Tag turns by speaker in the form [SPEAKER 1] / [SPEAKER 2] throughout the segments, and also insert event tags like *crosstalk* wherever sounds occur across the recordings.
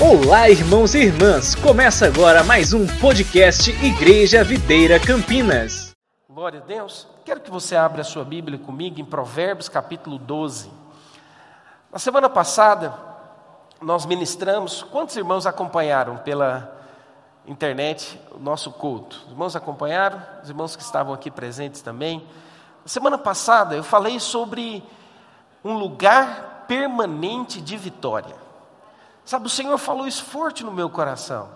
[SPEAKER 1] Olá, irmãos e irmãs! Começa agora mais um podcast Igreja Videira Campinas.
[SPEAKER 2] Glória a Deus. Quero que você abra a sua Bíblia comigo em Provérbios capítulo 12. Na semana passada, nós ministramos. Quantos irmãos acompanharam pela internet o nosso culto? Os irmãos acompanharam? Os irmãos que estavam aqui presentes também. Na semana passada, eu falei sobre um lugar permanente de vitória. Sabe, o Senhor falou isso forte no meu coração.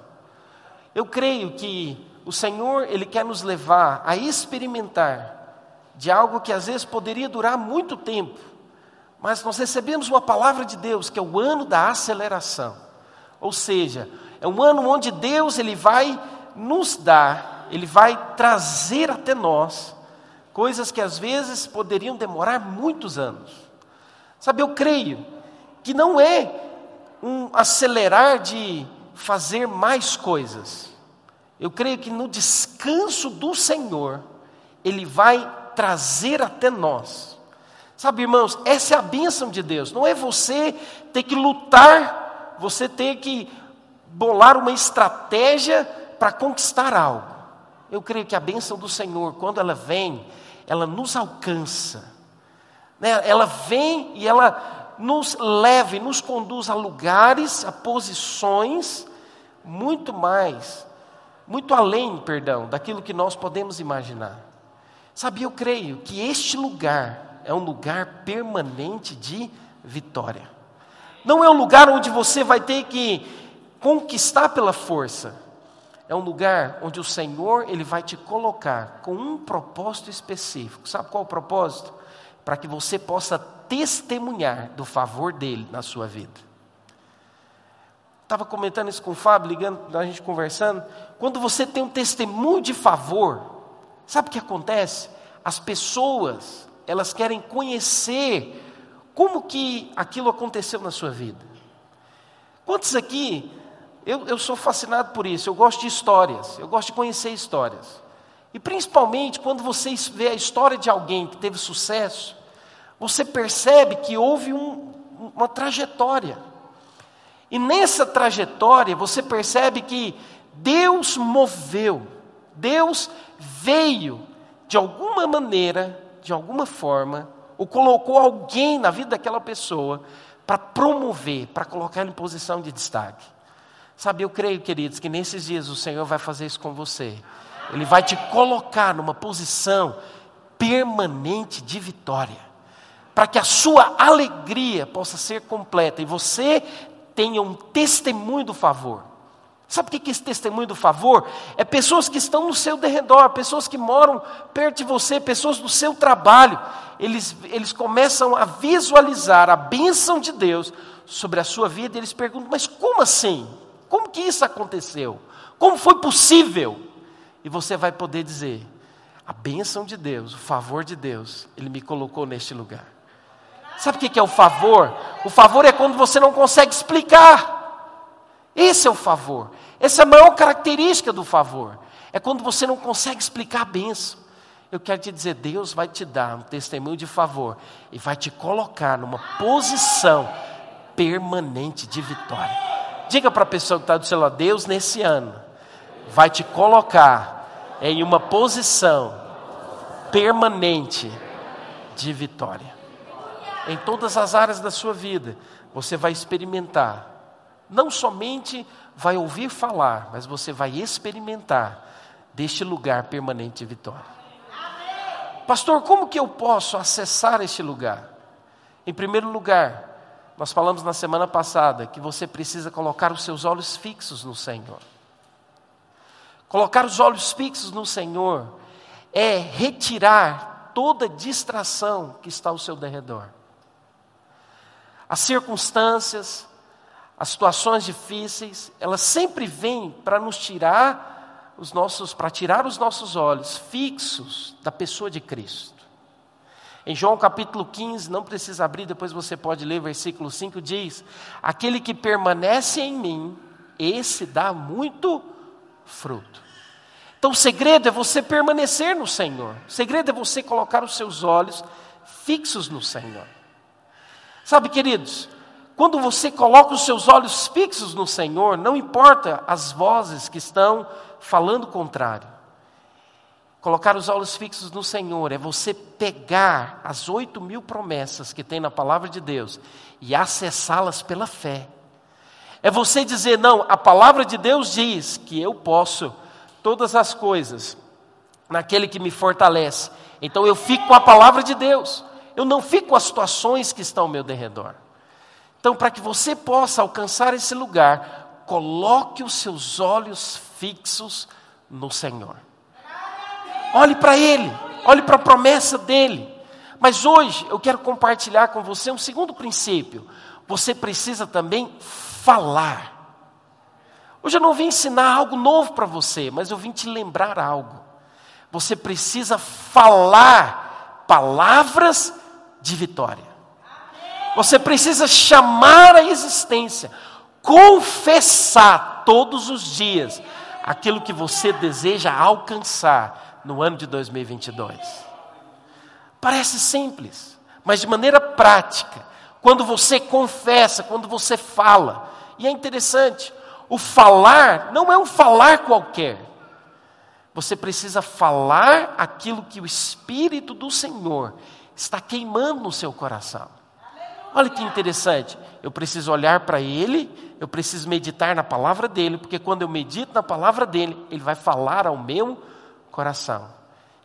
[SPEAKER 2] Eu creio que o Senhor, Ele quer nos levar a experimentar de algo que às vezes poderia durar muito tempo, mas nós recebemos uma palavra de Deus, que é o ano da aceleração. Ou seja, é um ano onde Deus ele vai nos dar, ele vai trazer até nós coisas que às vezes poderiam demorar muitos anos. Sabe, eu creio que não é um acelerar de fazer mais coisas. Eu creio que no descanso do Senhor, Ele vai trazer até nós. Sabe, irmãos, essa é a bênção de Deus. Não é você ter que lutar, você ter que bolar uma estratégia para conquistar algo. Eu creio que a bênção do Senhor, quando ela vem, ela nos alcança. Né? Ela vem e ela nos leva e nos conduz a lugares, a posições muito mais, muito além, perdão, daquilo que nós podemos imaginar. Sabe, eu creio que este lugar é um lugar permanente de vitória. Não é um lugar onde você vai ter que conquistar pela força. É um lugar onde o Senhor ele vai te colocar com um propósito específico. Sabe qual é o propósito? Para que você possa testemunhar do favor dele na sua vida. Estava comentando isso com o Fábio, ligando, a gente conversando. Quando você tem um testemunho de favor, sabe o que acontece? As pessoas, elas querem conhecer como que aquilo aconteceu na sua vida. Quantos aqui, eu, eu sou fascinado por isso, eu gosto de histórias, eu gosto de conhecer histórias. E principalmente quando você vê a história de alguém que teve sucesso, você percebe que houve um, uma trajetória. E nessa trajetória você percebe que Deus moveu, Deus veio de alguma maneira, de alguma forma, ou colocou alguém na vida daquela pessoa para promover, para colocar em posição de destaque. Sabe, eu creio, queridos, que nesses dias o Senhor vai fazer isso com você. Ele vai te colocar numa posição permanente de vitória para que a sua alegria possa ser completa e você tenha um testemunho do favor. Sabe o que é esse testemunho do favor? É pessoas que estão no seu derredor, pessoas que moram perto de você, pessoas do seu trabalho. Eles, eles começam a visualizar a bênção de Deus sobre a sua vida e eles perguntam: mas como assim? Como que isso aconteceu? Como foi possível? E você vai poder dizer: a bênção de Deus, o favor de Deus, Ele me colocou neste lugar. Sabe o que é o favor? O favor é quando você não consegue explicar. Esse é o favor. Essa é a maior característica do favor. É quando você não consegue explicar a benção. Eu quero te dizer, Deus vai te dar um testemunho de favor e vai te colocar numa posição permanente de vitória. Diga para a pessoa que está do seu lado, Deus nesse ano vai te colocar em uma posição permanente de vitória em todas as áreas da sua vida, você vai experimentar. Não somente vai ouvir falar, mas você vai experimentar deste lugar permanente de vitória. Pastor, como que eu posso acessar este lugar? Em primeiro lugar, nós falamos na semana passada que você precisa colocar os seus olhos fixos no Senhor. Colocar os olhos fixos no Senhor é retirar toda distração que está ao seu derredor. As circunstâncias, as situações difíceis, elas sempre vêm para nos tirar os nossos, para tirar os nossos olhos fixos da pessoa de Cristo. Em João capítulo 15, não precisa abrir, depois você pode ler, versículo 5 diz: Aquele que permanece em mim, esse dá muito fruto. Então o segredo é você permanecer no Senhor, o segredo é você colocar os seus olhos fixos no Senhor. Sabe, queridos, Quando você coloca os seus olhos fixos no Senhor, não importa as vozes que estão falando contrário. Colocar os olhos fixos no Senhor é você pegar as oito mil promessas que tem na palavra de Deus e acessá-las pela fé. É você dizer: não, a palavra de Deus diz que eu posso todas as coisas naquele que me fortalece. Então eu fico com a palavra de Deus, eu não fico com as situações que estão ao meu derredor. Então, para que você possa alcançar esse lugar, coloque os seus olhos fixos no Senhor. Olhe para Ele, olhe para a promessa dEle. Mas hoje eu quero compartilhar com você um segundo princípio. Você precisa também falar. Hoje eu não vim ensinar algo novo para você, mas eu vim te lembrar algo. Você precisa falar palavras de vitória. Você precisa chamar a existência, confessar todos os dias aquilo que você deseja alcançar no ano de 2022. Parece simples, mas de maneira prática, quando você confessa, quando você fala, e é interessante, o falar não é um falar qualquer. Você precisa falar aquilo que o Espírito do Senhor está queimando no seu coração. Olha que interessante. Eu preciso olhar para Ele, eu preciso meditar na palavra dele, porque quando eu medito na palavra dele, Ele vai falar ao meu coração.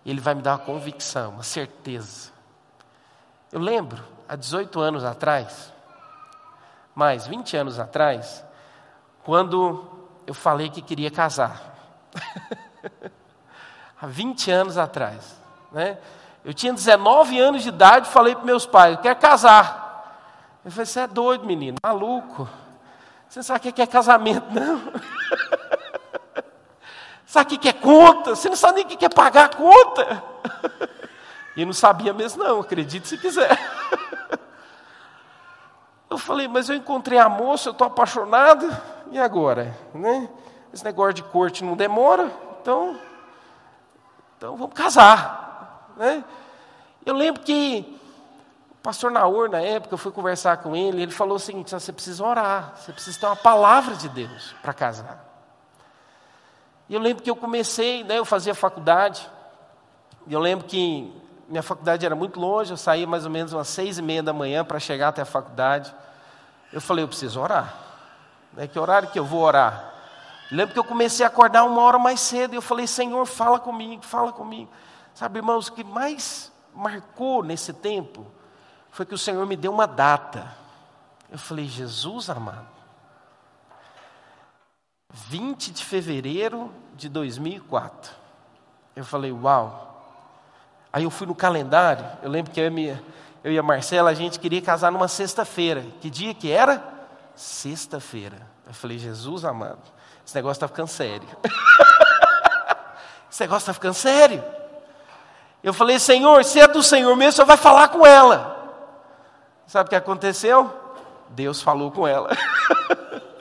[SPEAKER 2] Ele vai me dar uma convicção, uma certeza. Eu lembro, há 18 anos atrás, mais 20 anos atrás, quando eu falei que queria casar. *laughs* há 20 anos atrás. Né? Eu tinha 19 anos de idade e falei para meus pais: eu quero casar. Eu falei, você é doido, menino, maluco. Você sabe o que é casamento, não. *laughs* sabe o que é conta? Você não sabe nem o que é pagar a conta. *laughs* E não sabia mesmo, não, acredite se quiser. Eu falei, mas eu encontrei a moça, eu estou apaixonado, e agora? Né? Esse negócio de corte não demora, então, então vamos casar. Né? Eu lembro que pastor Naor, na época, eu fui conversar com ele, ele falou o seguinte: você precisa orar, você precisa ter uma palavra de Deus para casar. E eu lembro que eu comecei, né, eu fazia faculdade, e eu lembro que minha faculdade era muito longe, eu saía mais ou menos umas seis e meia da manhã para chegar até a faculdade. Eu falei, eu preciso orar. Né, que horário que eu vou orar? Lembro que eu comecei a acordar uma hora mais cedo, e eu falei, Senhor, fala comigo, fala comigo. Sabe, irmãos, o que mais marcou nesse tempo foi que o Senhor me deu uma data. Eu falei, Jesus amado, 20 de fevereiro de 2004. Eu falei, uau. Aí eu fui no calendário, eu lembro que eu minha, eu e a Marcela, a gente queria casar numa sexta-feira. Que dia que era? Sexta-feira. Eu falei, Jesus amado, esse negócio está ficando sério. *laughs* esse negócio está ficando sério. Eu falei, Senhor, se é do Senhor mesmo, Senhor vai falar com ela. Sabe o que aconteceu? Deus falou com ela.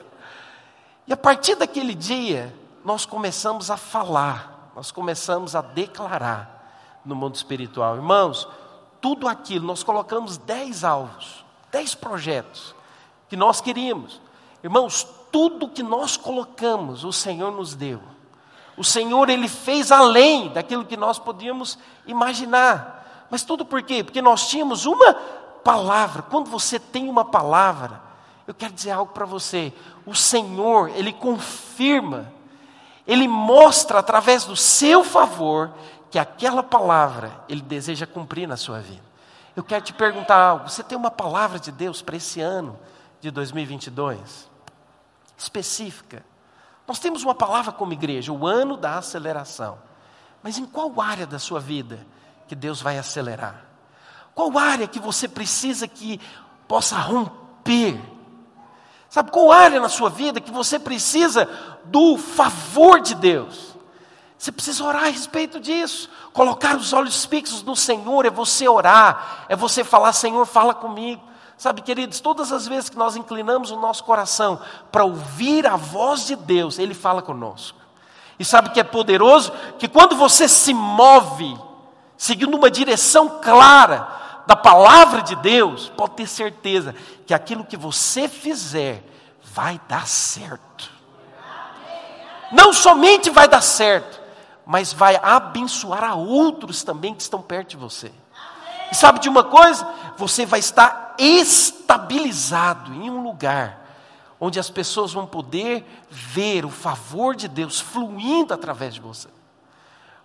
[SPEAKER 2] *laughs* e a partir daquele dia, nós começamos a falar, nós começamos a declarar no mundo espiritual. Irmãos, tudo aquilo, nós colocamos dez alvos, dez projetos que nós queríamos. Irmãos, tudo que nós colocamos, o Senhor nos deu. O Senhor, Ele fez além daquilo que nós podíamos imaginar. Mas tudo por quê? Porque nós tínhamos uma palavra, quando você tem uma palavra, eu quero dizer algo para você. O Senhor, Ele confirma, Ele mostra através do seu favor que aquela palavra Ele deseja cumprir na sua vida. Eu quero te perguntar algo: você tem uma palavra de Deus para esse ano de 2022? Específica. Nós temos uma palavra como igreja, o ano da aceleração. Mas em qual área da sua vida que Deus vai acelerar? Qual área que você precisa que possa romper? Sabe qual área na sua vida que você precisa do favor de Deus? Você precisa orar a respeito disso. Colocar os olhos fixos no Senhor é você orar, é você falar: Senhor, fala comigo. Sabe, queridos, todas as vezes que nós inclinamos o nosso coração para ouvir a voz de Deus, Ele fala conosco. E sabe que é poderoso? Que quando você se move, seguindo uma direção clara, da palavra de Deus, pode ter certeza que aquilo que você fizer vai dar certo. Não somente vai dar certo, mas vai abençoar a outros também que estão perto de você. E sabe de uma coisa? Você vai estar estabilizado em um lugar onde as pessoas vão poder ver o favor de Deus fluindo através de você.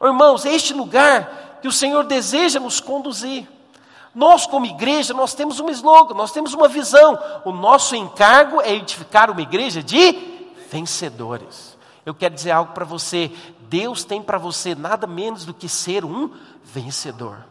[SPEAKER 2] Irmãos, é este lugar que o Senhor deseja nos conduzir. Nós, como igreja, nós temos um slogan, nós temos uma visão. O nosso encargo é edificar uma igreja de vencedores. Eu quero dizer algo para você: Deus tem para você nada menos do que ser um vencedor.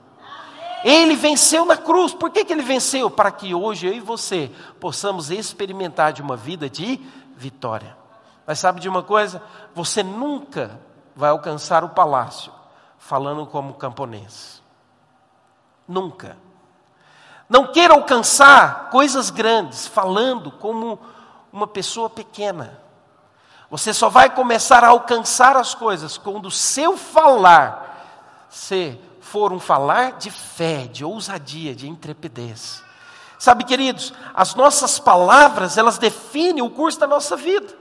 [SPEAKER 2] Ele venceu na cruz. Por que, que ele venceu? Para que hoje eu e você possamos experimentar de uma vida de vitória. Mas sabe de uma coisa? Você nunca vai alcançar o palácio falando como camponês. Nunca. Não queira alcançar coisas grandes falando como uma pessoa pequena. Você só vai começar a alcançar as coisas quando o seu falar ser for um falar de fé, de ousadia, de intrepidez. Sabe, queridos, as nossas palavras, elas definem o curso da nossa vida.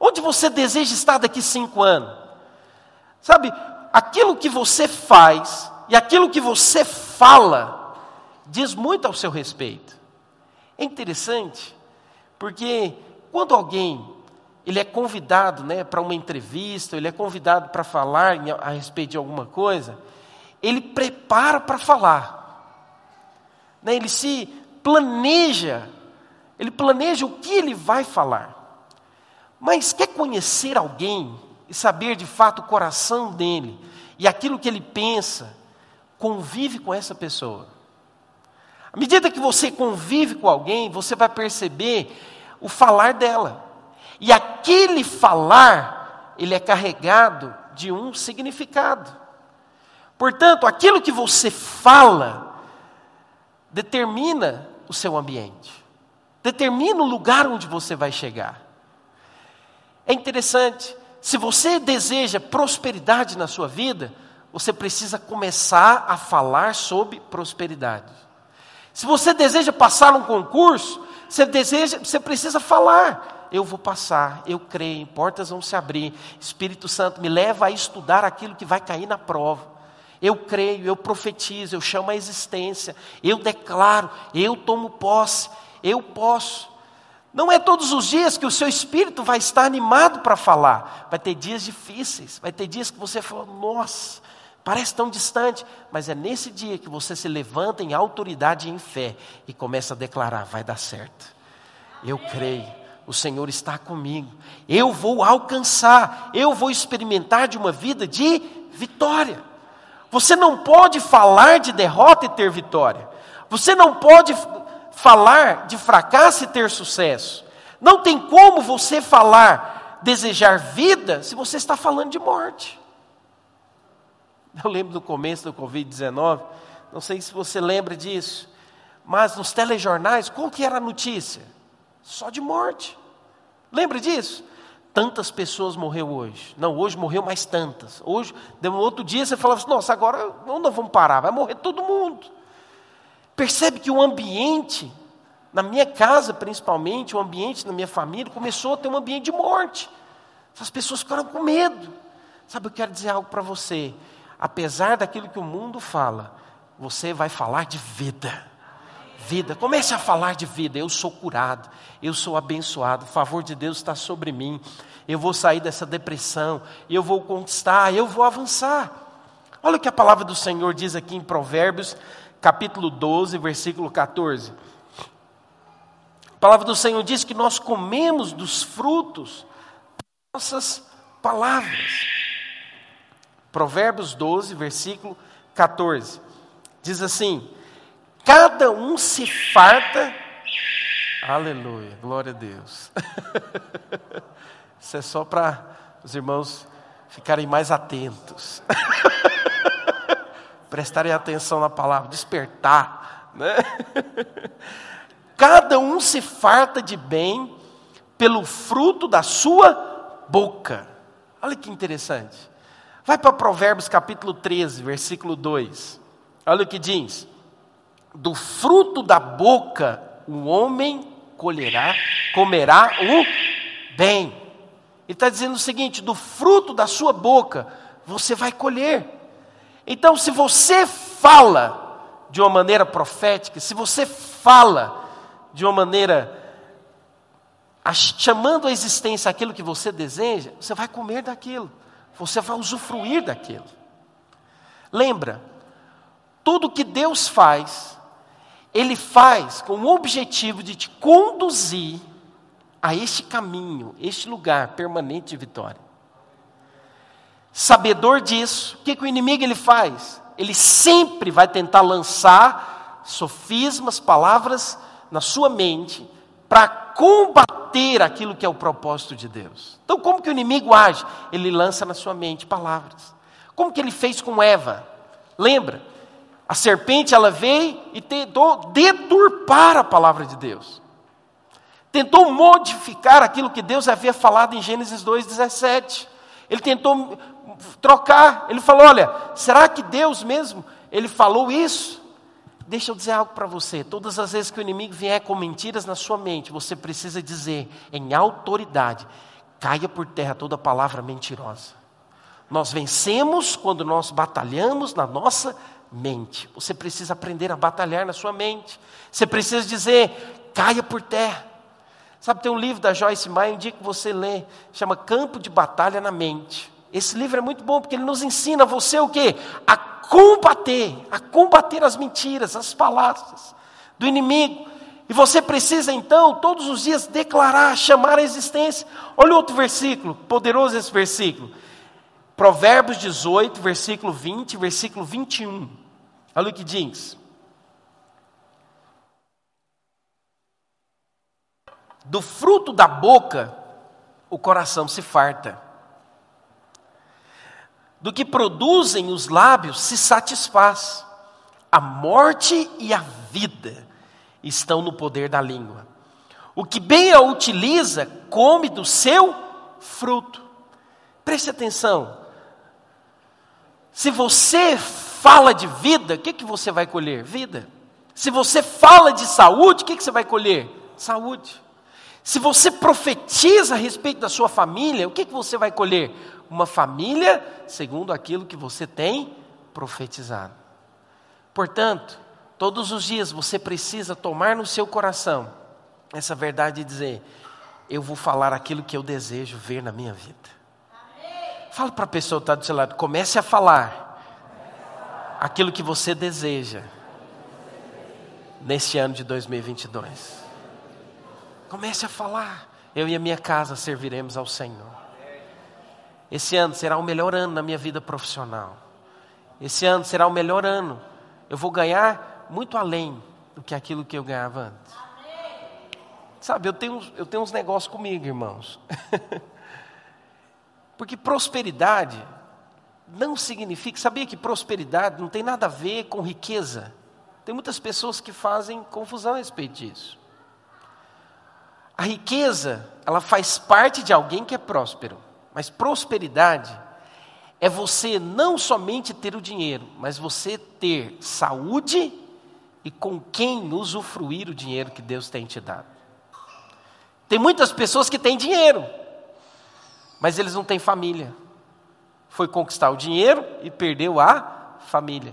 [SPEAKER 2] Onde você deseja estar daqui cinco anos? Sabe, aquilo que você faz e aquilo que você fala diz muito ao seu respeito. É interessante, porque quando alguém ele é convidado né, para uma entrevista, ele é convidado para falar a respeito de alguma coisa, ele prepara para falar, né? ele se planeja, ele planeja o que ele vai falar. Mas quer conhecer alguém e saber de fato o coração dele e aquilo que ele pensa, convive com essa pessoa. À medida que você convive com alguém, você vai perceber o falar dela. E aquele falar, ele é carregado de um significado. Portanto, aquilo que você fala determina o seu ambiente, determina o lugar onde você vai chegar. É interessante, se você deseja prosperidade na sua vida, você precisa começar a falar sobre prosperidade. Se você deseja passar um concurso, você deseja, você precisa falar. Eu vou passar, eu creio, portas vão se abrir. Espírito Santo me leva a estudar aquilo que vai cair na prova. Eu creio, eu profetizo, eu chamo a existência, eu declaro, eu tomo posse, eu posso. Não é todos os dias que o seu espírito vai estar animado para falar. Vai ter dias difíceis, vai ter dias que você fala, nossa, parece tão distante, mas é nesse dia que você se levanta em autoridade e em fé e começa a declarar: vai dar certo. Eu creio, o Senhor está comigo, eu vou alcançar, eu vou experimentar de uma vida de vitória. Você não pode falar de derrota e ter vitória. Você não pode falar de fracasso e ter sucesso. Não tem como você falar, desejar vida, se você está falando de morte. *laughs* Eu lembro do começo do Covid-19, não sei se você lembra disso, mas nos telejornais, qual que era a notícia? Só de morte. Lembra disso? tantas pessoas morreu hoje. Não, hoje morreu mais tantas. Hoje, de um outro dia você fala assim, nossa, agora não nós vamos parar? Vai morrer todo mundo. Percebe que o ambiente, na minha casa principalmente, o ambiente na minha família, começou a ter um ambiente de morte. As pessoas ficaram com medo. Sabe, eu quero dizer algo para você. Apesar daquilo que o mundo fala, você vai falar de vida vida. Comece a falar de vida. Eu sou curado, eu sou abençoado, o favor de Deus está sobre mim. Eu vou sair dessa depressão, eu vou conquistar, eu vou avançar. Olha o que a palavra do Senhor diz aqui em Provérbios, capítulo 12, versículo 14. A palavra do Senhor diz que nós comemos dos frutos das nossas palavras. Provérbios 12, versículo 14. Diz assim: cada um se farta. Aleluia, glória a Deus. *laughs* Isso é só para os irmãos ficarem mais atentos. *laughs* Prestarem atenção na palavra, despertar. Né? *laughs* Cada um se farta de bem pelo fruto da sua boca. Olha que interessante. Vai para Provérbios capítulo 13, versículo 2. Olha o que diz. Do fruto da boca o homem colherá, comerá o bem. Ele está dizendo o seguinte: do fruto da sua boca você vai colher. Então, se você fala de uma maneira profética, se você fala de uma maneira chamando à existência aquilo que você deseja, você vai comer daquilo, você vai usufruir daquilo. Lembra, tudo que Deus faz, Ele faz com o objetivo de te conduzir a este caminho, este lugar permanente de vitória. Sabedor disso, o que, que o inimigo ele faz? Ele sempre vai tentar lançar sofismas, palavras na sua mente para combater aquilo que é o propósito de Deus. Então, como que o inimigo age? Ele lança na sua mente palavras. Como que ele fez com Eva? Lembra? A serpente ela veio e tentou deturpar a palavra de Deus. Tentou modificar aquilo que Deus havia falado em Gênesis 2:17. Ele tentou trocar. Ele falou: "Olha, será que Deus mesmo ele falou isso?" Deixa eu dizer algo para você. Todas as vezes que o inimigo vier com mentiras na sua mente, você precisa dizer em autoridade: caia por terra toda palavra mentirosa. Nós vencemos quando nós batalhamos na nossa mente. Você precisa aprender a batalhar na sua mente. Você precisa dizer: caia por terra. Sabe, tem um livro da Joyce Meyer, um dia que você lê, chama Campo de Batalha na Mente. Esse livro é muito bom porque ele nos ensina você o quê? A combater, a combater as mentiras, as palavras do inimigo. E você precisa então, todos os dias, declarar, chamar a existência. Olha outro versículo, poderoso esse versículo. Provérbios 18, versículo 20, versículo 21. Olha o que diz. Do fruto da boca, o coração se farta do que produzem os lábios se satisfaz. A morte e a vida estão no poder da língua. O que bem a utiliza, come do seu fruto. Preste atenção. Se você fala de vida, o que, que você vai colher? Vida. Se você fala de saúde, o que, que você vai colher? Saúde. Se você profetiza a respeito da sua família, o que, que você vai colher? uma família segundo aquilo que você tem profetizado. Portanto, todos os dias você precisa tomar no seu coração essa verdade e dizer: Eu vou falar aquilo que eu desejo ver na minha vida. Fala para a pessoa que está do seu lado, comece a falar aquilo que você deseja neste ano de 2022. Comece a falar. Eu e a minha casa serviremos ao Senhor. Esse ano será o melhor ano na minha vida profissional. Esse ano será o melhor ano. Eu vou ganhar muito além do que aquilo que eu ganhava antes. Sabe, eu tenho, eu tenho uns negócios comigo, irmãos. *laughs* Porque prosperidade não significa. Sabia que prosperidade não tem nada a ver com riqueza? Tem muitas pessoas que fazem confusão a respeito disso. A riqueza, ela faz parte de alguém que é próspero. Mas prosperidade é você não somente ter o dinheiro, mas você ter saúde e com quem usufruir o dinheiro que Deus tem te dado. Tem muitas pessoas que têm dinheiro, mas eles não têm família. Foi conquistar o dinheiro e perdeu a família.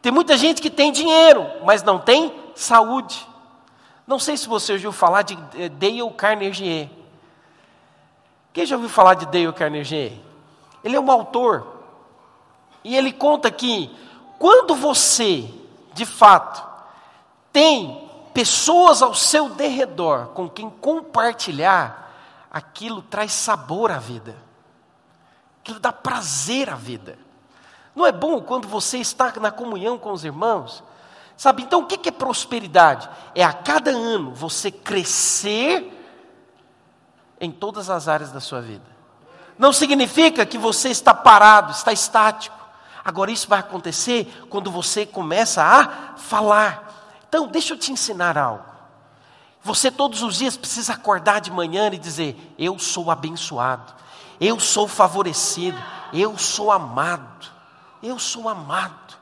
[SPEAKER 2] Tem muita gente que tem dinheiro, mas não tem saúde. Não sei se você ouviu falar de eh, Dale Carnegie. Quem já ouviu falar de Dale Carnegie? Ele é um autor. E ele conta que quando você, de fato, tem pessoas ao seu derredor com quem compartilhar, aquilo traz sabor à vida. Aquilo dá prazer à vida. Não é bom quando você está na comunhão com os irmãos? Sabe, então o que é prosperidade? É a cada ano você crescer em todas as áreas da sua vida. Não significa que você está parado, está estático. Agora, isso vai acontecer quando você começa a falar. Então, deixa eu te ensinar algo. Você todos os dias precisa acordar de manhã e dizer: Eu sou abençoado, eu sou favorecido, eu sou amado, eu sou amado.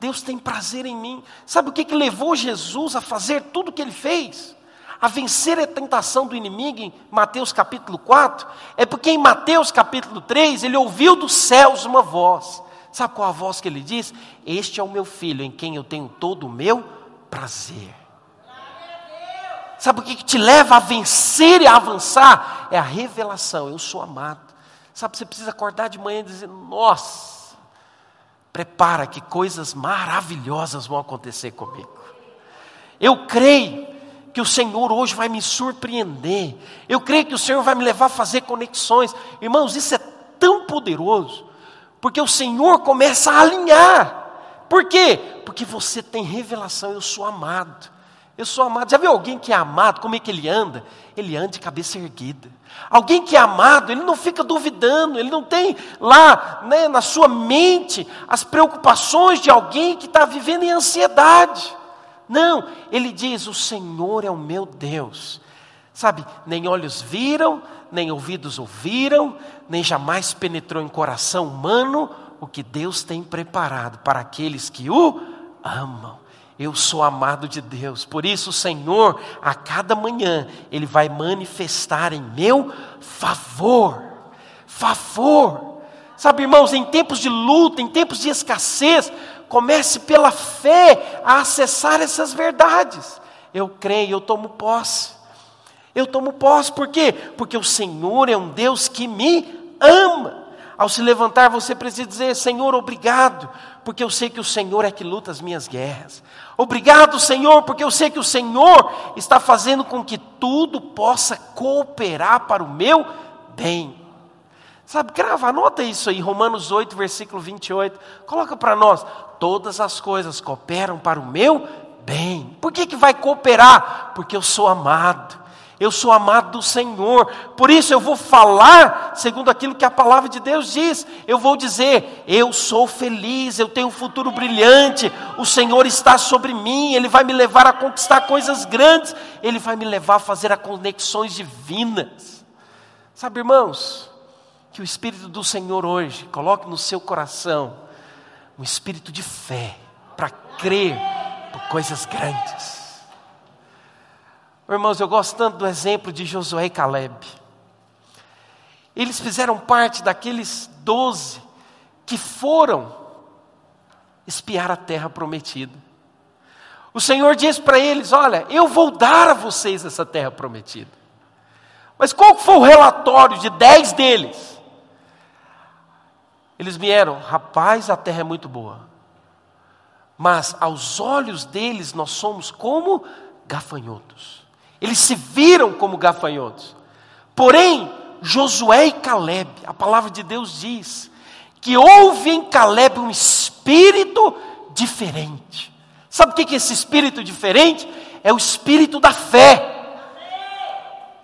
[SPEAKER 2] Deus tem prazer em mim. Sabe o que, que levou Jesus a fazer tudo o que ele fez? A vencer a tentação do inimigo em Mateus capítulo 4? É porque em Mateus capítulo 3 ele ouviu dos céus uma voz. Sabe qual a voz que ele diz? Este é o meu filho em quem eu tenho todo o meu prazer. Sabe o que, que te leva a vencer e a avançar? É a revelação. Eu sou amado. Sabe, você precisa acordar de manhã e dizer: Nossa, prepara que coisas maravilhosas vão acontecer comigo. Eu creio que o Senhor hoje vai me surpreender. Eu creio que o Senhor vai me levar a fazer conexões. Irmãos, isso é tão poderoso, porque o Senhor começa a alinhar. Por quê? Porque você tem revelação, eu sou amado. Eu sou amado. Já viu alguém que é amado? Como é que ele anda? Ele anda de cabeça erguida. Alguém que é amado, ele não fica duvidando, ele não tem lá né, na sua mente as preocupações de alguém que está vivendo em ansiedade. Não, ele diz: O Senhor é o meu Deus. Sabe, nem olhos viram, nem ouvidos ouviram, nem jamais penetrou em coração humano o que Deus tem preparado para aqueles que o amam. Eu sou amado de Deus. Por isso, o Senhor, a cada manhã, Ele vai manifestar em meu favor. Favor. Sabe, irmãos, em tempos de luta, em tempos de escassez, comece pela fé a acessar essas verdades. Eu creio, eu tomo posse. Eu tomo posse, por quê? Porque o Senhor é um Deus que me ama. Ao se levantar, você precisa dizer: Senhor, obrigado, porque eu sei que o Senhor é que luta as minhas guerras. Obrigado, Senhor, porque eu sei que o Senhor está fazendo com que tudo possa cooperar para o meu bem. Sabe, grava, anota isso aí, Romanos 8, versículo 28. Coloca para nós: todas as coisas cooperam para o meu bem. Por que, que vai cooperar? Porque eu sou amado eu sou amado do Senhor, por isso eu vou falar segundo aquilo que a palavra de Deus diz. Eu vou dizer: eu sou feliz, eu tenho um futuro brilhante, o Senhor está sobre mim, Ele vai me levar a conquistar coisas grandes, Ele vai me levar a fazer as conexões divinas. Sabe, irmãos, que o Espírito do Senhor hoje coloque no seu coração um espírito de fé para crer por coisas grandes. Irmãos, eu gosto tanto do exemplo de Josué e Caleb. Eles fizeram parte daqueles doze que foram espiar a terra prometida. O Senhor diz para eles: Olha, eu vou dar a vocês essa terra prometida. Mas qual foi o relatório de dez deles? Eles vieram, rapaz, a terra é muito boa. Mas aos olhos deles nós somos como gafanhotos. Eles se viram como gafanhotos. Porém, Josué e Caleb, a palavra de Deus diz que houve em Caleb um espírito diferente. Sabe o que é esse espírito diferente? É o espírito da fé.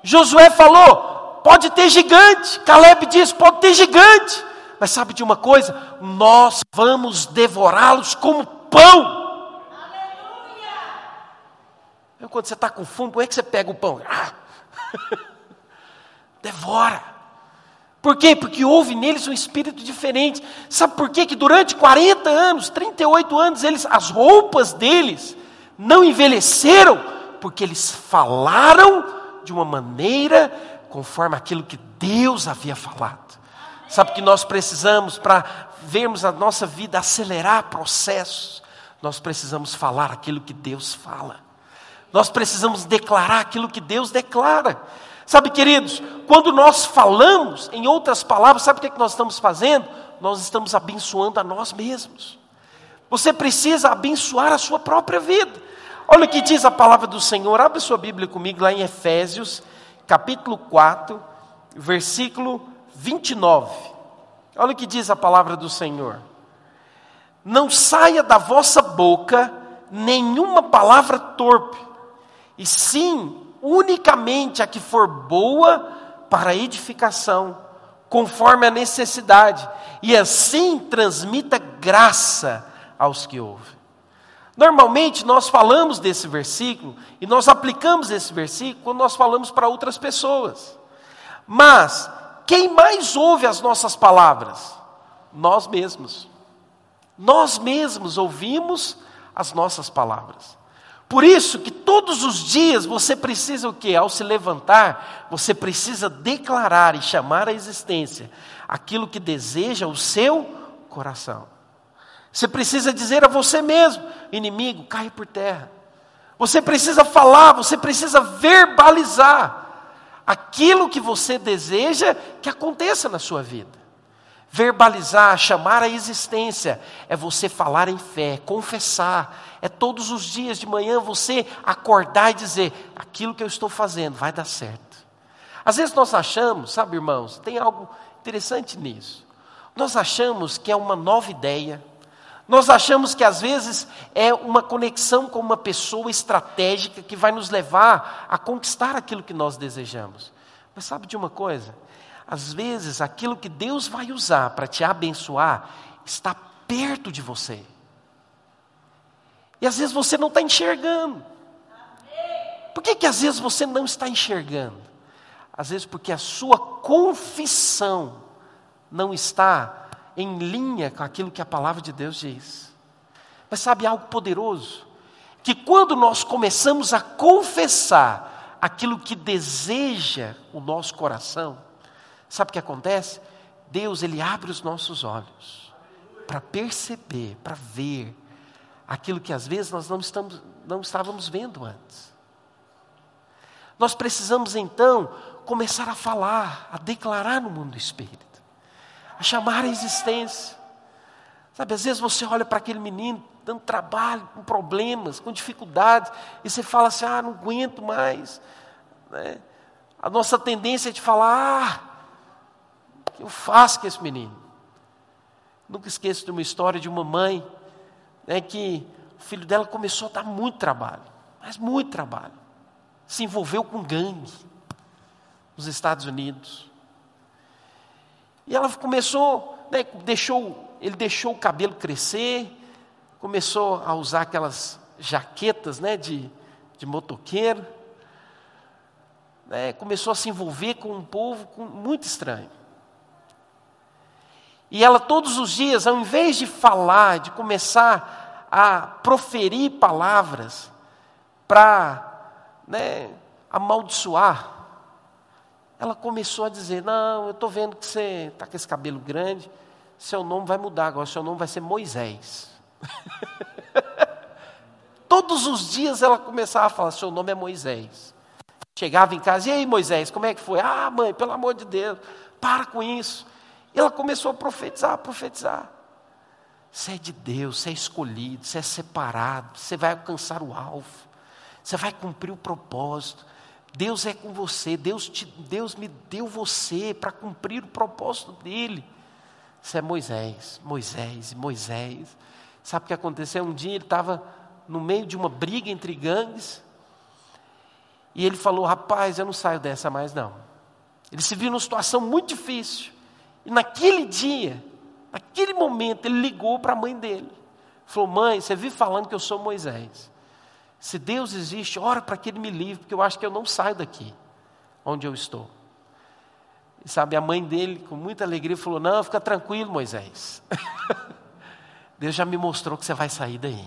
[SPEAKER 2] Josué falou: pode ter gigante. Caleb diz: pode ter gigante. Mas sabe de uma coisa? Nós vamos devorá-los como pão. Quando você está com fome, como é que você pega o pão? Ah! *laughs* Devora. Por quê? Porque houve neles um espírito diferente. Sabe por quê? Que durante 40 anos, 38 anos, eles, as roupas deles não envelheceram, porque eles falaram de uma maneira conforme aquilo que Deus havia falado. Sabe que nós precisamos para vermos a nossa vida acelerar processos, nós precisamos falar aquilo que Deus fala. Nós precisamos declarar aquilo que Deus declara. Sabe, queridos, quando nós falamos, em outras palavras, sabe o que, é que nós estamos fazendo? Nós estamos abençoando a nós mesmos. Você precisa abençoar a sua própria vida. Olha o que diz a palavra do Senhor. Abre sua Bíblia comigo lá em Efésios, capítulo 4, versículo 29. Olha o que diz a palavra do Senhor. Não saia da vossa boca nenhuma palavra torpe e sim unicamente a que for boa para edificação, conforme a necessidade, e assim transmita graça aos que ouvem. Normalmente nós falamos desse versículo e nós aplicamos esse versículo quando nós falamos para outras pessoas. Mas quem mais ouve as nossas palavras? Nós mesmos. Nós mesmos ouvimos as nossas palavras. Por isso que todos os dias você precisa o quê? Ao se levantar, você precisa declarar e chamar à existência aquilo que deseja o seu coração. Você precisa dizer a você mesmo: inimigo, cai por terra. Você precisa falar, você precisa verbalizar aquilo que você deseja que aconteça na sua vida. Verbalizar, chamar a existência, é você falar em fé, confessar, é todos os dias de manhã você acordar e dizer: aquilo que eu estou fazendo vai dar certo. Às vezes nós achamos, sabe, irmãos, tem algo interessante nisso. Nós achamos que é uma nova ideia, nós achamos que às vezes é uma conexão com uma pessoa estratégica que vai nos levar a conquistar aquilo que nós desejamos. Mas sabe de uma coisa? Às vezes, aquilo que Deus vai usar para te abençoar está perto de você. E às vezes você não está enxergando. Por que, que às vezes você não está enxergando? Às vezes porque a sua confissão não está em linha com aquilo que a palavra de Deus diz. Mas sabe algo poderoso? Que quando nós começamos a confessar aquilo que deseja o nosso coração, Sabe o que acontece? Deus, Ele abre os nossos olhos para perceber, para ver aquilo que às vezes nós não, estamos, não estávamos vendo antes. Nós precisamos então começar a falar, a declarar no mundo do Espírito, a chamar a existência. Sabe, às vezes você olha para aquele menino dando trabalho, com problemas, com dificuldades, e você fala assim: ah, não aguento mais. Né? A nossa tendência é de falar: ah, que eu faço com esse menino? Nunca esqueço de uma história de uma mãe, né, que o filho dela começou a dar muito trabalho, mas muito trabalho. Se envolveu com gangue nos Estados Unidos. E ela começou, né, deixou, ele deixou o cabelo crescer, começou a usar aquelas jaquetas né, de, de motoqueiro, né, começou a se envolver com um povo muito estranho. E ela todos os dias, ao invés de falar, de começar a proferir palavras para né, amaldiçoar, ela começou a dizer: Não, eu estou vendo que você está com esse cabelo grande, seu nome vai mudar agora, seu nome vai ser Moisés. *laughs* Todos os dias ela começava a falar: Seu nome é Moisés. Chegava em casa, e aí Moisés, como é que foi? Ah, mãe, pelo amor de Deus, para com isso. E ela começou a profetizar, a profetizar. Você é de Deus, você é escolhido, você é separado, você vai alcançar o alvo, você vai cumprir o propósito. Deus é com você, Deus, te, Deus me deu você para cumprir o propósito dele. Você é Moisés, Moisés, Moisés. Sabe o que aconteceu? Um dia ele estava no meio de uma briga entre gangues, e ele falou: Rapaz, eu não saio dessa mais não. Ele se viu numa situação muito difícil. E naquele dia, naquele momento, ele ligou para a mãe dele. Falou: Mãe, você vive falando que eu sou Moisés. Se Deus existe, ora para que ele me livre, porque eu acho que eu não saio daqui, onde eu estou. E sabe, a mãe dele, com muita alegria, falou: Não, fica tranquilo, Moisés. *laughs* Deus já me mostrou que você vai sair daí.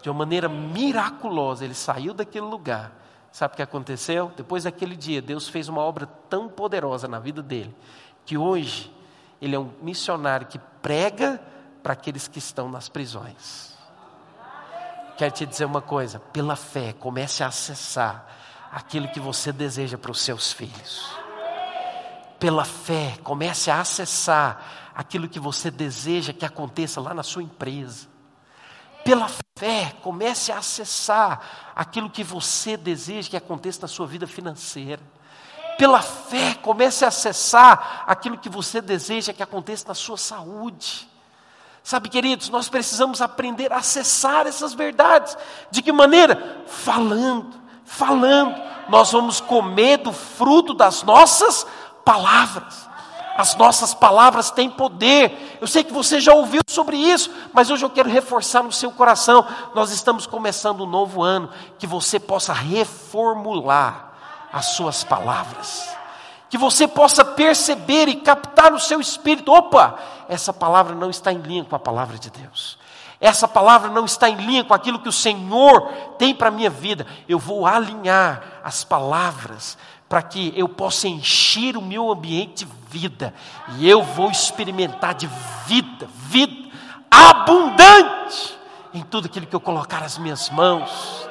[SPEAKER 2] De uma maneira miraculosa, ele saiu daquele lugar. Sabe o que aconteceu? Depois daquele dia, Deus fez uma obra tão poderosa na vida dele, que hoje ele é um missionário que prega para aqueles que estão nas prisões. Quero te dizer uma coisa: pela fé, comece a acessar aquilo que você deseja para os seus filhos. Pela fé, comece a acessar aquilo que você deseja que aconteça lá na sua empresa. Pela fé, comece a acessar aquilo que você deseja que aconteça na sua vida financeira pela fé, comece a acessar aquilo que você deseja que aconteça na sua saúde. Sabe, queridos, nós precisamos aprender a acessar essas verdades. De que maneira? Falando, falando. Nós vamos comer do fruto das nossas palavras. As nossas palavras têm poder. Eu sei que você já ouviu sobre isso, mas hoje eu quero reforçar no seu coração. Nós estamos começando um novo ano, que você possa reformular as suas palavras. que você possa perceber e captar no seu espírito: opa, essa palavra não está em linha com a palavra de Deus. Essa palavra não está em linha com aquilo que o Senhor tem para a minha vida. Eu vou alinhar as palavras para que eu possa encher o meu ambiente de vida. E eu vou experimentar de vida, vida abundante em tudo aquilo que eu colocar as minhas mãos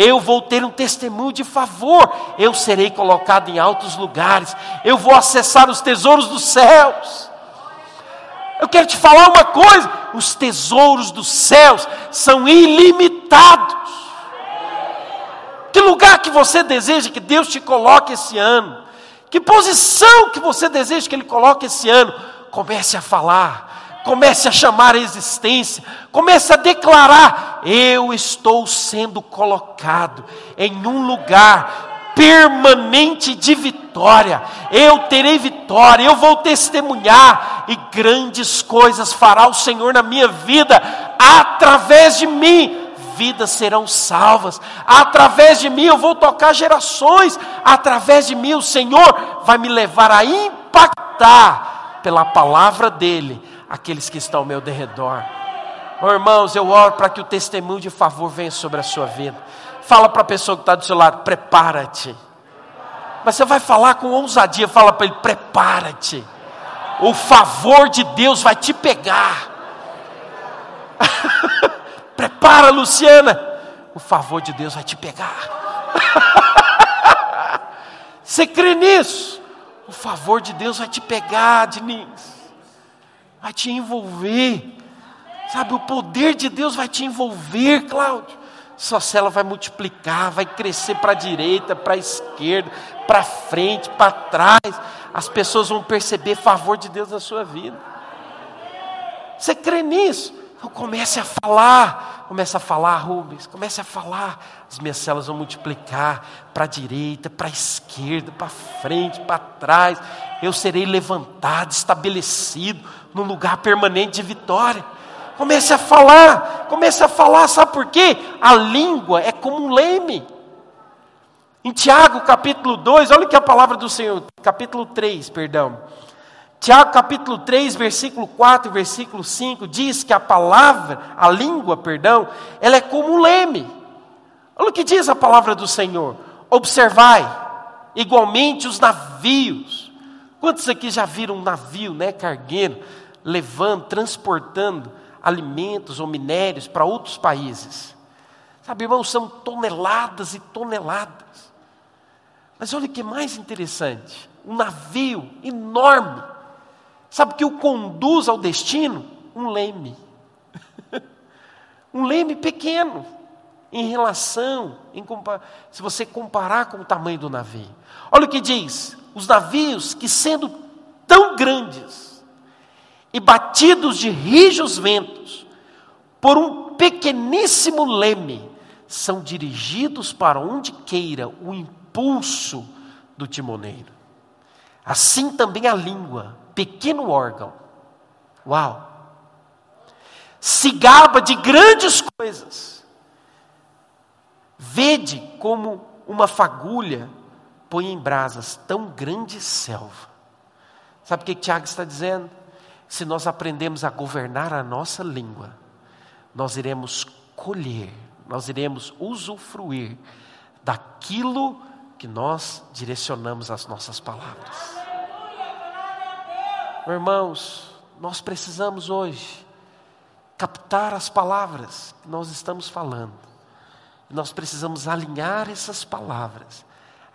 [SPEAKER 2] eu vou ter um testemunho de favor, eu serei colocado em altos lugares, eu vou acessar os tesouros dos céus. Eu quero te falar uma coisa: os tesouros dos céus são ilimitados. Que lugar que você deseja que Deus te coloque esse ano? Que posição que você deseja que Ele coloque esse ano? Comece a falar comece a chamar a existência, comece a declarar: eu estou sendo colocado em um lugar permanente de vitória. Eu terei vitória, eu vou testemunhar e grandes coisas fará o Senhor na minha vida através de mim. Vidas serão salvas, através de mim eu vou tocar gerações, através de mim o Senhor vai me levar a impactar pela palavra dEle aqueles que estão ao meu derredor. Oh, irmãos, eu oro para que o testemunho de favor venha sobre a sua vida. Fala para a pessoa que está do seu lado, prepara-te. Mas você vai falar com ousadia, fala para ele, prepara-te. O favor de Deus vai te pegar. *laughs* Prepara, Luciana. O favor de Deus vai te pegar. *laughs* Você crê nisso? O favor de Deus vai te pegar, Diniz vai te envolver. Sabe, o poder de Deus vai te envolver, Cláudio. Sua célula vai multiplicar, vai crescer para a direita, para a esquerda, para frente, para trás. As pessoas vão perceber favor de Deus na sua vida. Você crê nisso? Então comece a falar, comece a falar, Rubens, comece a falar. As minhas células vão multiplicar para a direita, para a esquerda, para frente, para trás. Eu serei levantado, estabelecido num lugar permanente de vitória. Comece a falar, comece a falar, sabe por quê? A língua é como um leme. Em Tiago capítulo 2, olha que a palavra do Senhor, capítulo 3, perdão. Tiago capítulo 3, versículo 4 e versículo 5 diz que a palavra, a língua, perdão, ela é como um leme. Olha o que diz a palavra do Senhor. Observai igualmente os navios. Quantos aqui já viram um navio, né, cargueiro, levando, transportando alimentos ou minérios para outros países? Sabe, irmãos, são toneladas e toneladas. Mas olha o que é mais interessante: um navio enorme Sabe que o conduz ao destino? Um leme. *laughs* um leme pequeno em relação, em se você comparar com o tamanho do navio. Olha o que diz: os navios que sendo tão grandes e batidos de rijos ventos por um pequeníssimo leme, são dirigidos para onde queira o impulso do timoneiro. Assim também a língua pequeno órgão. Uau! Se gaba de grandes coisas. Vede como uma fagulha põe em brasas tão grande selva. Sabe o que Tiago está dizendo? Se nós aprendemos a governar a nossa língua, nós iremos colher, nós iremos usufruir daquilo que nós direcionamos as nossas palavras. Irmãos, nós precisamos hoje captar as palavras que nós estamos falando. Nós precisamos alinhar essas palavras,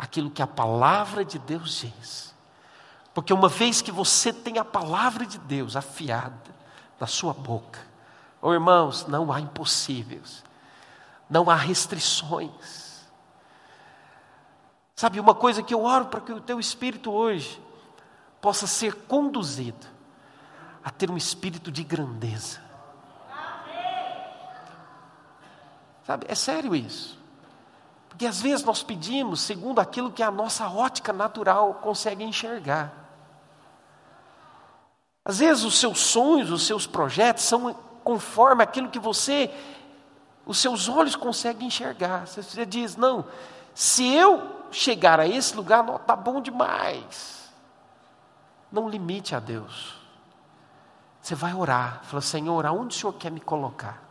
[SPEAKER 2] aquilo que a palavra de Deus diz. Porque uma vez que você tem a palavra de Deus afiada na sua boca, oh, irmãos, não há impossíveis, não há restrições. Sabe uma coisa que eu oro para que o teu espírito hoje possa ser conduzido a ter um espírito de grandeza. Sabe, é sério isso. Porque às vezes nós pedimos segundo aquilo que a nossa ótica natural consegue enxergar. Às vezes os seus sonhos, os seus projetos são conforme aquilo que você, os seus olhos conseguem enxergar. Você diz, não, se eu chegar a esse lugar, está bom demais. não limite a Deus. Você vai orar, fala, Senhor, aonde o Senhor quer me colocar?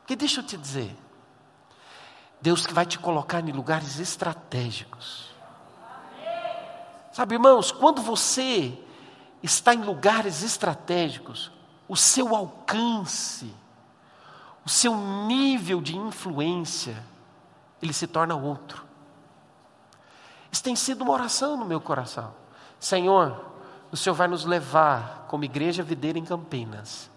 [SPEAKER 2] Porque deixa eu te dizer, Deus que vai te colocar em lugares estratégicos. Sabe, irmãos, quando você está em lugares estratégicos, o seu alcance, o seu nível de influência, ele se torna outro. Isso tem sido uma oração no meu coração. Senhor, o Senhor vai nos levar, como igreja videira em Campinas,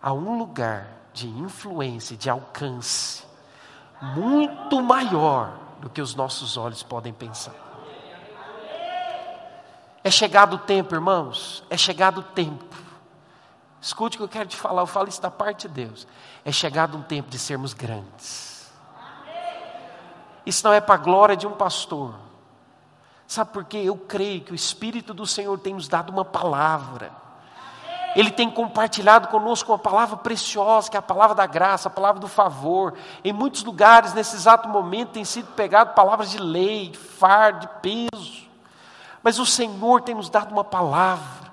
[SPEAKER 2] a um lugar de influência, de alcance, muito maior do que os nossos olhos podem pensar. É chegado o tempo, irmãos, é chegado o tempo. Escute o que eu quero te falar, eu falo isso da parte de Deus. É chegado um tempo de sermos grandes. Isso não é para a glória de um pastor. Sabe por quê? Eu creio que o Espírito do Senhor tem nos dado uma palavra. Ele tem compartilhado conosco uma palavra preciosa, que é a palavra da graça, a palavra do favor. Em muitos lugares, nesse exato momento, tem sido pegado palavras de lei, de fardo, de peso. Mas o Senhor tem nos dado uma palavra.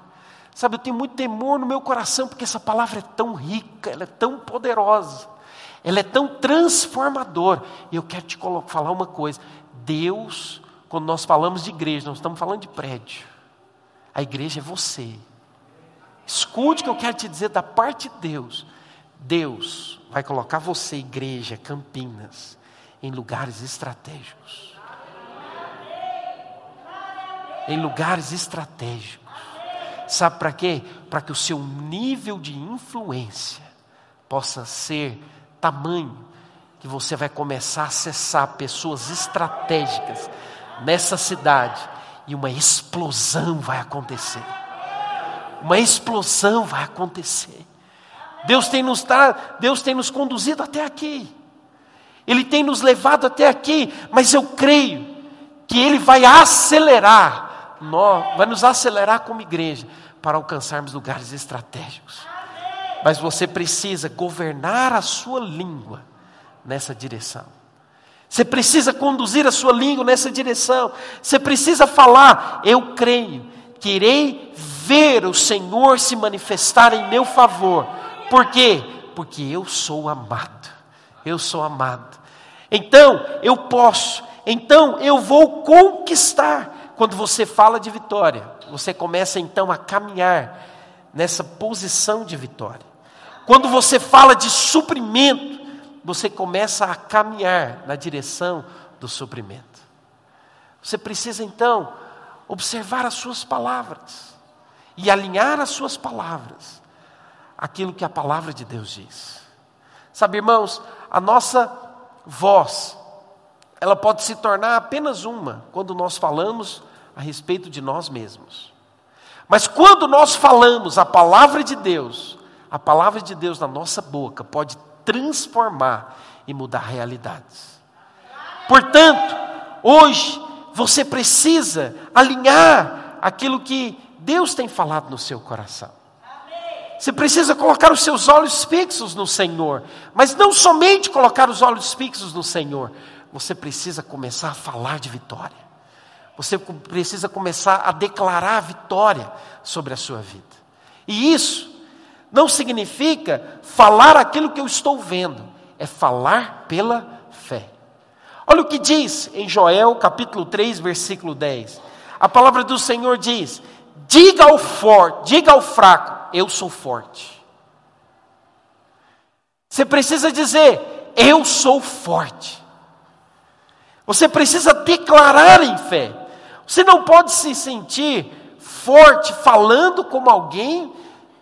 [SPEAKER 2] Sabe, eu tenho muito temor no meu coração, porque essa palavra é tão rica, ela é tão poderosa, ela é tão transformadora. E eu quero te falar uma coisa: Deus, quando nós falamos de igreja, nós estamos falando de prédio. A igreja é você. Escute o que eu quero te dizer da parte de Deus. Deus vai colocar você, igreja, Campinas, em lugares estratégicos. Em lugares estratégicos. Sabe para quê? Para que o seu nível de influência possa ser tamanho que você vai começar a acessar pessoas estratégicas nessa cidade e uma explosão vai acontecer uma explosão vai acontecer. Deus tem nos Deus tem nos conduzido até aqui. Ele tem nos levado até aqui, mas eu creio que ele vai acelerar, nós, vai nos acelerar como igreja para alcançarmos lugares estratégicos. Mas você precisa governar a sua língua nessa direção. Você precisa conduzir a sua língua nessa direção. Você precisa falar, eu creio que irei ver o Senhor se manifestar em meu favor. Por quê? Porque eu sou amado. Eu sou amado. Então, eu posso. Então, eu vou conquistar. Quando você fala de vitória, você começa então a caminhar nessa posição de vitória. Quando você fala de suprimento, você começa a caminhar na direção do suprimento. Você precisa então observar as suas palavras e alinhar as suas palavras aquilo que a palavra de Deus diz. Sabe, irmãos, a nossa voz, ela pode se tornar apenas uma quando nós falamos a respeito de nós mesmos. Mas quando nós falamos a palavra de Deus, a palavra de Deus na nossa boca pode transformar e mudar realidades. Portanto, hoje você precisa alinhar aquilo que Deus tem falado no seu coração. Você precisa colocar os seus olhos fixos no Senhor, mas não somente colocar os olhos fixos no Senhor, você precisa começar a falar de vitória. Você precisa começar a declarar a vitória sobre a sua vida. E isso não significa falar aquilo que eu estou vendo, é falar pela fé. Olha o que diz em Joel capítulo 3, versículo 10. A palavra do Senhor diz: Diga ao forte, diga ao fraco, eu sou forte. Você precisa dizer, eu sou forte. Você precisa declarar em fé. Você não pode se sentir forte falando como alguém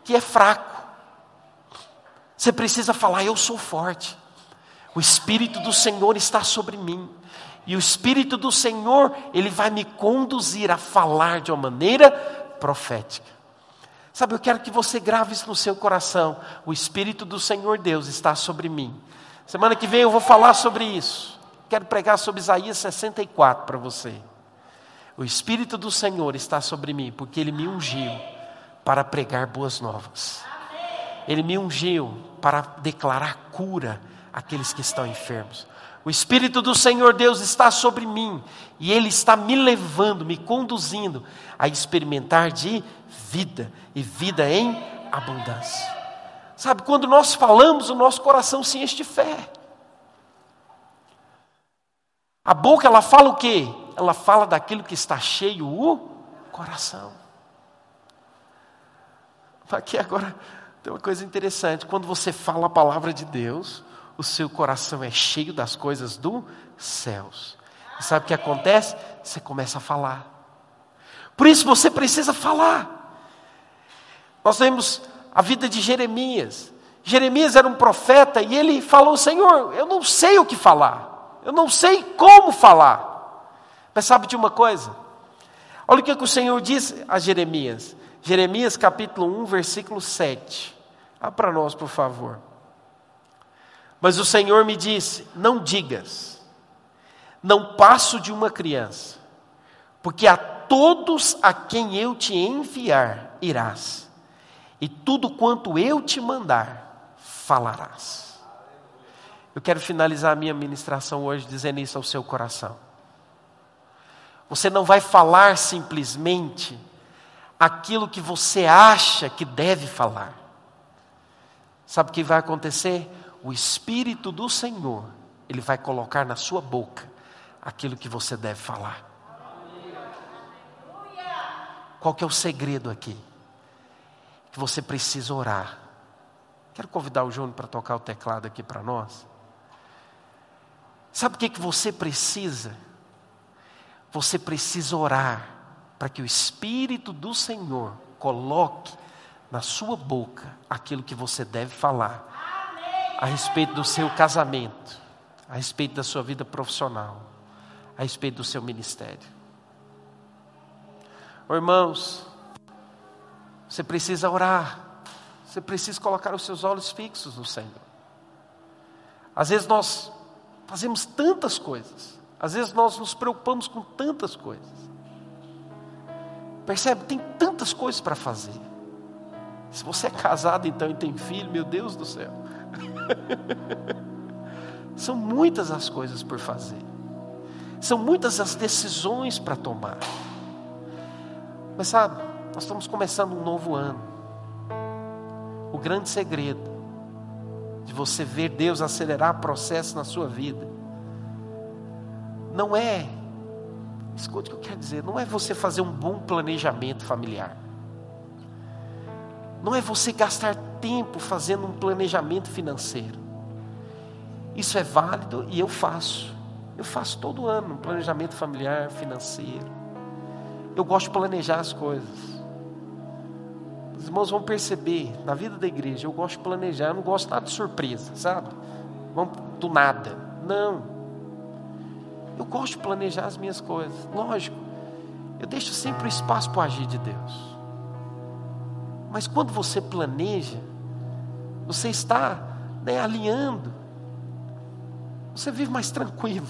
[SPEAKER 2] que é fraco. Você precisa falar, eu sou forte. O Espírito do Senhor está sobre mim. E o Espírito do Senhor, ele vai me conduzir a falar de uma maneira profética. Sabe, eu quero que você grave isso no seu coração. O Espírito do Senhor Deus está sobre mim. Semana que vem eu vou falar sobre isso. Quero pregar sobre Isaías 64 para você. O Espírito do Senhor está sobre mim, porque Ele me ungiu para pregar boas novas. Ele me ungiu para declarar cura aqueles que estão enfermos. O Espírito do Senhor Deus está sobre mim e Ele está me levando, me conduzindo a experimentar de vida e vida em abundância. Sabe, quando nós falamos, o nosso coração se enche de fé. A boca, ela fala o quê? Ela fala daquilo que está cheio o coração. Aqui agora tem uma coisa interessante. Quando você fala a palavra de Deus, o seu coração é cheio das coisas dos céus. E sabe o que acontece? Você começa a falar. Por isso você precisa falar. Nós vemos a vida de Jeremias. Jeremias era um profeta e ele falou: Senhor, eu não sei o que falar, eu não sei como falar. Mas sabe de uma coisa? Olha o que, o Senhor diz a Jeremias. Jeremias capítulo 1, versículo 7. Abra para nós, por favor. Mas o Senhor me disse: Não digas, não passo de uma criança, porque a todos a quem eu te enviar irás, e tudo quanto eu te mandar falarás. Eu quero finalizar a minha ministração hoje dizendo isso ao seu coração. Você não vai falar simplesmente aquilo que você acha que deve falar. Sabe o que vai acontecer? O Espírito do Senhor, Ele vai colocar na sua boca aquilo que você deve falar. Qual que é o segredo aqui? Que você precisa orar. Quero convidar o Júnior para tocar o teclado aqui para nós. Sabe o que, que você precisa? Você precisa orar para que o Espírito do Senhor coloque na sua boca aquilo que você deve falar a respeito do seu casamento, a respeito da sua vida profissional, a respeito do seu ministério. Oh, irmãos, você precisa orar, você precisa colocar os seus olhos fixos no Senhor. Às vezes nós fazemos tantas coisas, às vezes nós nos preocupamos com tantas coisas. Percebe? Tem tantas coisas para fazer. Se você é casado então e tem filho, meu Deus do céu. *laughs* São muitas as coisas por fazer. São muitas as decisões para tomar. Mas sabe, nós estamos começando um novo ano. O grande segredo de você ver Deus acelerar processos na sua vida não é, escute o que eu quero dizer, não é você fazer um bom planejamento familiar. Não é você gastar tempo fazendo um planejamento financeiro. Isso é válido e eu faço. Eu faço todo ano um planejamento familiar, financeiro. Eu gosto de planejar as coisas. Os irmãos vão perceber, na vida da igreja, eu gosto de planejar, eu não gosto nada de surpresa, sabe? Vamos do nada. Não. Eu gosto de planejar as minhas coisas, lógico. Eu deixo sempre o espaço para agir de Deus. Mas quando você planeja, você está né, alinhando, você vive mais tranquilo.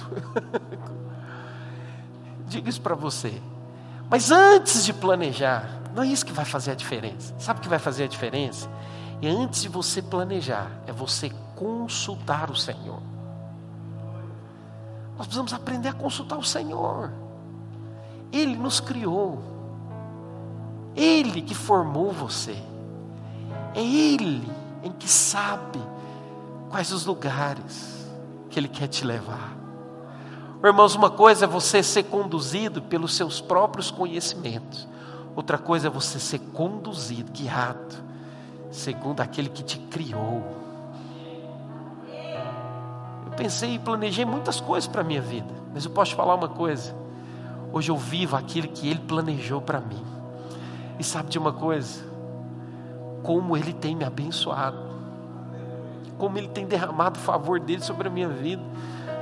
[SPEAKER 2] *laughs* Digo isso para você. Mas antes de planejar, não é isso que vai fazer a diferença. Sabe o que vai fazer a diferença? E antes de você planejar, é você consultar o Senhor. Nós precisamos aprender a consultar o Senhor. Ele nos criou. Ele que formou você. É Ele em que sabe quais os lugares que Ele quer te levar. Irmãos, uma coisa é você ser conduzido pelos seus próprios conhecimentos, outra coisa é você ser conduzido, guiado, segundo aquele que te criou pensei e planejei muitas coisas para a minha vida, mas eu posso te falar uma coisa: hoje eu vivo aquilo que Ele planejou para mim, e sabe de uma coisa? Como Ele tem me abençoado, como Ele tem derramado o favor dele sobre a minha vida.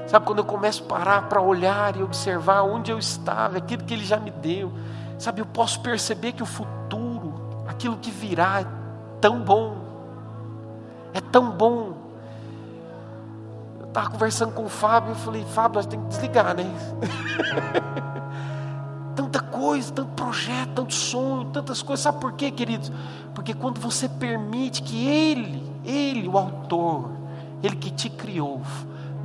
[SPEAKER 2] Sabe quando eu começo a parar para olhar e observar onde eu estava, aquilo que Ele já me deu, sabe, eu posso perceber que o futuro, aquilo que virá, é tão bom, é tão bom Estava conversando com o Fábio, eu falei, Fábio, nós temos que desligar, né? *laughs* Coisa, tanto projeto, tanto sonho, tantas coisas. Sabe por quê, queridos? Porque quando você permite que Ele, Ele, o autor, Ele que te criou,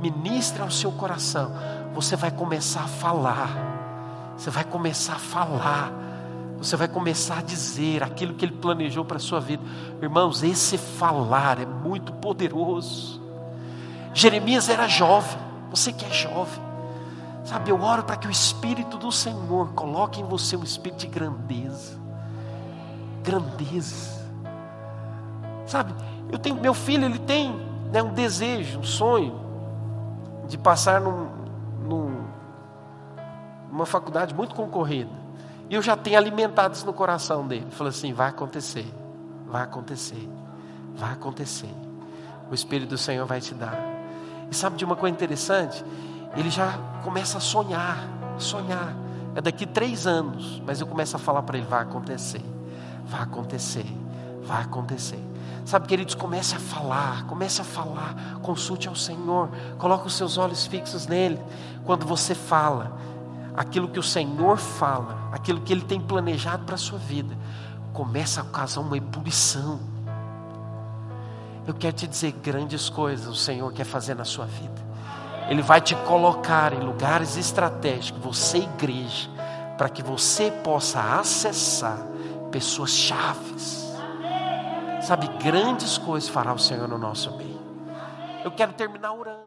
[SPEAKER 2] ministre ao seu coração, você vai começar a falar. Você vai começar a falar. Você vai começar a dizer aquilo que ele planejou para a sua vida. Irmãos, esse falar é muito poderoso. Jeremias era jovem, você que é jovem. Sabe, eu oro para que o Espírito do Senhor coloque em você um espírito de grandeza. Grandeza. Sabe, eu tenho, meu filho, ele tem né, um desejo, um sonho de passar num, num, numa faculdade muito concorrida. E eu já tenho alimentado isso no coração dele. Falei assim: vai acontecer, vai acontecer, vai acontecer. O Espírito do Senhor vai te dar. E sabe de uma coisa interessante? Ele já começa a sonhar, sonhar. É daqui três anos, mas eu começo a falar para ele: vai acontecer, vai acontecer, vai acontecer. Sabe, queridos, comece a falar, comece a falar, consulte ao Senhor, coloque os seus olhos fixos nele. Quando você fala, aquilo que o Senhor fala, aquilo que Ele tem planejado para a sua vida, começa a causar uma ebulição. Eu quero te dizer grandes coisas o Senhor quer fazer na sua vida. Ele vai te colocar em lugares estratégicos, você igreja, para que você possa acessar pessoas chaves Sabe, grandes coisas fará o Senhor no nosso meio. Eu quero terminar orando.